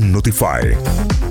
Notify.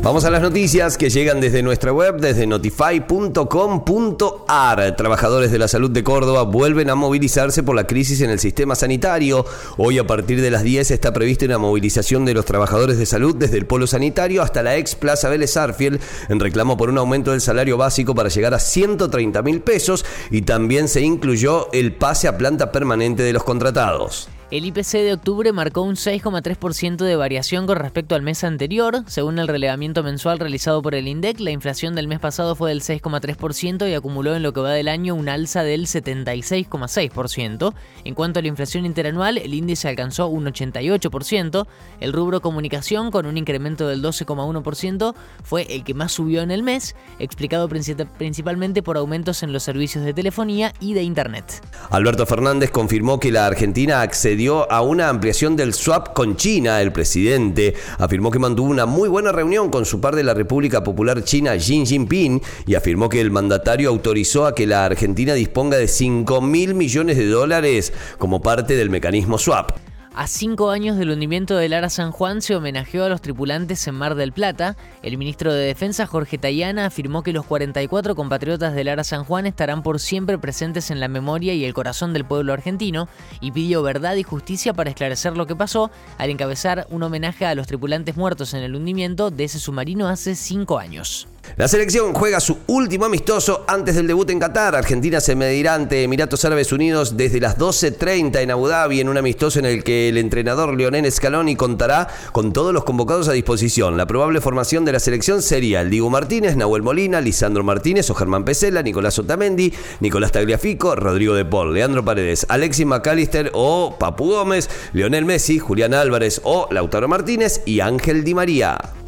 Vamos a las noticias que llegan desde nuestra web, desde notify.com.ar. Trabajadores de la salud de Córdoba vuelven a movilizarse por la crisis en el sistema sanitario. Hoy a partir de las 10 está prevista una movilización de los trabajadores de salud desde el polo sanitario hasta la ex Plaza Vélez Arfiel en reclamo por un aumento del salario básico para llegar a 130 mil pesos y también se incluyó el pase a planta permanente de los contratados. El IPC de octubre marcó un 6,3% de variación con respecto al mes anterior. Según el relevamiento mensual realizado por el INDEC, la inflación del mes pasado fue del 6,3% y acumuló en lo que va del año un alza del 76,6%. En cuanto a la inflación interanual, el índice alcanzó un 88%. El rubro comunicación, con un incremento del 12,1%, fue el que más subió en el mes, explicado principalmente por aumentos en los servicios de telefonía y de Internet. Alberto Fernández confirmó que la Argentina accedió a una ampliación del swap con China. El presidente afirmó que mantuvo una muy buena reunión con su par de la República Popular China, Xi Jinping, y afirmó que el mandatario autorizó a que la Argentina disponga de 5 mil millones de dólares como parte del mecanismo swap. A cinco años del hundimiento del Ara San Juan se homenajeó a los tripulantes en Mar del Plata. El ministro de Defensa, Jorge Tayana, afirmó que los 44 compatriotas del Ara San Juan estarán por siempre presentes en la memoria y el corazón del pueblo argentino y pidió verdad y justicia para esclarecer lo que pasó al encabezar un homenaje a los tripulantes muertos en el hundimiento de ese submarino hace cinco años. La selección juega su último amistoso antes del debut en Qatar. Argentina se medirá ante Emiratos Árabes Unidos desde las 12.30 en Abu Dhabi en un amistoso en el que el entrenador Lionel Scaloni contará con todos los convocados a disposición. La probable formación de la selección sería el Diego Martínez, Nahuel Molina, Lisandro Martínez o Germán Pesela, Nicolás Otamendi, Nicolás Tagliafico, Rodrigo de Paul, Leandro Paredes, Alexis McAllister o Papu Gómez, Lionel Messi, Julián Álvarez o Lautaro Martínez y Ángel Di María.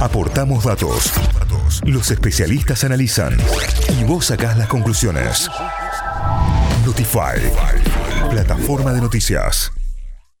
Aportamos datos. Los especialistas analizan y vos sacás las conclusiones. Notify, plataforma de noticias.